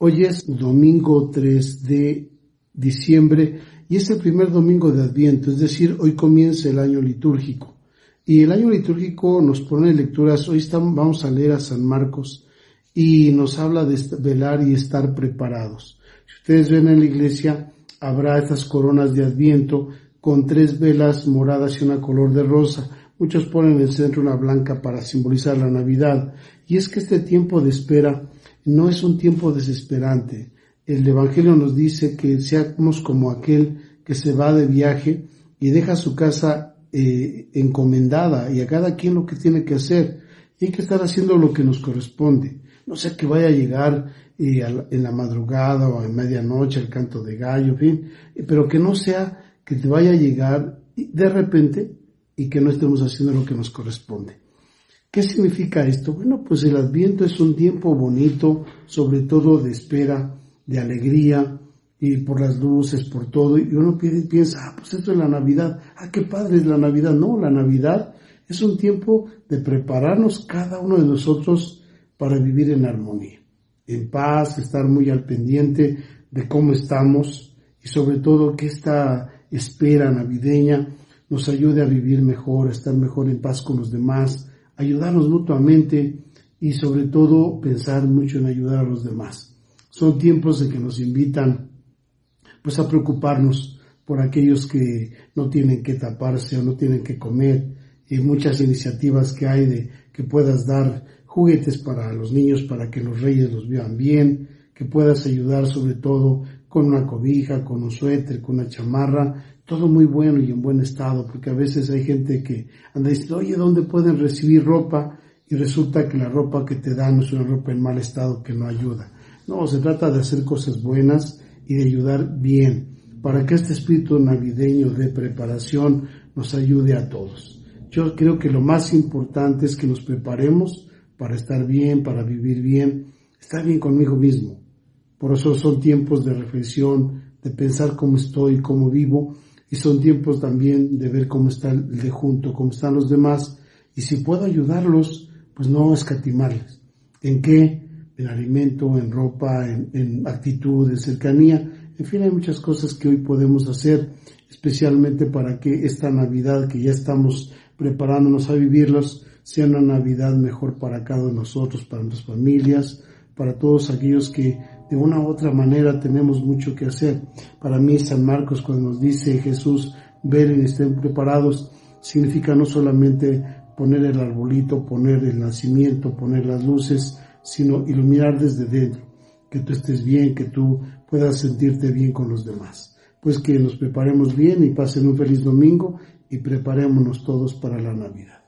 Hoy es domingo 3 de diciembre y es el primer domingo de Adviento, es decir, hoy comienza el año litúrgico. Y el año litúrgico nos pone lecturas, hoy estamos, vamos a leer a San Marcos y nos habla de velar y estar preparados. Si ustedes ven en la iglesia, habrá estas coronas de Adviento con tres velas moradas y una color de rosa. Muchos ponen en el centro una blanca para simbolizar la Navidad. Y es que este tiempo de espera no es un tiempo desesperante. El Evangelio nos dice que seamos como aquel que se va de viaje y deja su casa eh, encomendada y a cada quien lo que tiene que hacer. Y que estar haciendo lo que nos corresponde. No sé que vaya a llegar eh, en la madrugada o a medianoche el canto de gallo, fin, pero que no sea que te vaya a llegar de repente y que no estemos haciendo lo que nos corresponde. ¿Qué significa esto? Bueno, pues el adviento es un tiempo bonito, sobre todo de espera, de alegría, y por las luces, por todo, y uno piensa, ah, pues esto es la Navidad, ah, qué padre es la Navidad. No, la Navidad es un tiempo de prepararnos cada uno de nosotros para vivir en armonía, en paz, estar muy al pendiente de cómo estamos y sobre todo que esta espera navideña nos ayude a vivir mejor, a estar mejor en paz con los demás, ayudarnos mutuamente y sobre todo pensar mucho en ayudar a los demás. Son tiempos de que nos invitan pues a preocuparnos por aquellos que no tienen que taparse o no tienen que comer y muchas iniciativas que hay de que puedas dar juguetes para los niños para que los reyes los vean bien, que puedas ayudar sobre todo con una cobija, con un suéter, con una chamarra, todo muy bueno y en buen estado, porque a veces hay gente que anda diciendo, oye, ¿dónde pueden recibir ropa? Y resulta que la ropa que te dan es una ropa en mal estado que no ayuda. No, se trata de hacer cosas buenas y de ayudar bien, para que este espíritu navideño de preparación nos ayude a todos. Yo creo que lo más importante es que nos preparemos para estar bien, para vivir bien, estar bien conmigo mismo, por eso son tiempos de reflexión, de pensar cómo estoy, cómo vivo, y son tiempos también de ver cómo está el de junto, cómo están los demás, y si puedo ayudarlos, pues no escatimarles. ¿En qué? En alimento, en ropa, en, en actitud, en cercanía. En fin, hay muchas cosas que hoy podemos hacer, especialmente para que esta Navidad que ya estamos preparándonos a vivirlos, sea una Navidad mejor para cada uno de nosotros, para nuestras familias, para todos aquellos que de una u otra manera tenemos mucho que hacer. Para mí San Marcos cuando nos dice Jesús, ven y estén preparados, significa no solamente poner el arbolito, poner el nacimiento, poner las luces, sino iluminar desde dentro, que tú estés bien, que tú puedas sentirte bien con los demás. Pues que nos preparemos bien y pasen un feliz domingo y preparémonos todos para la Navidad.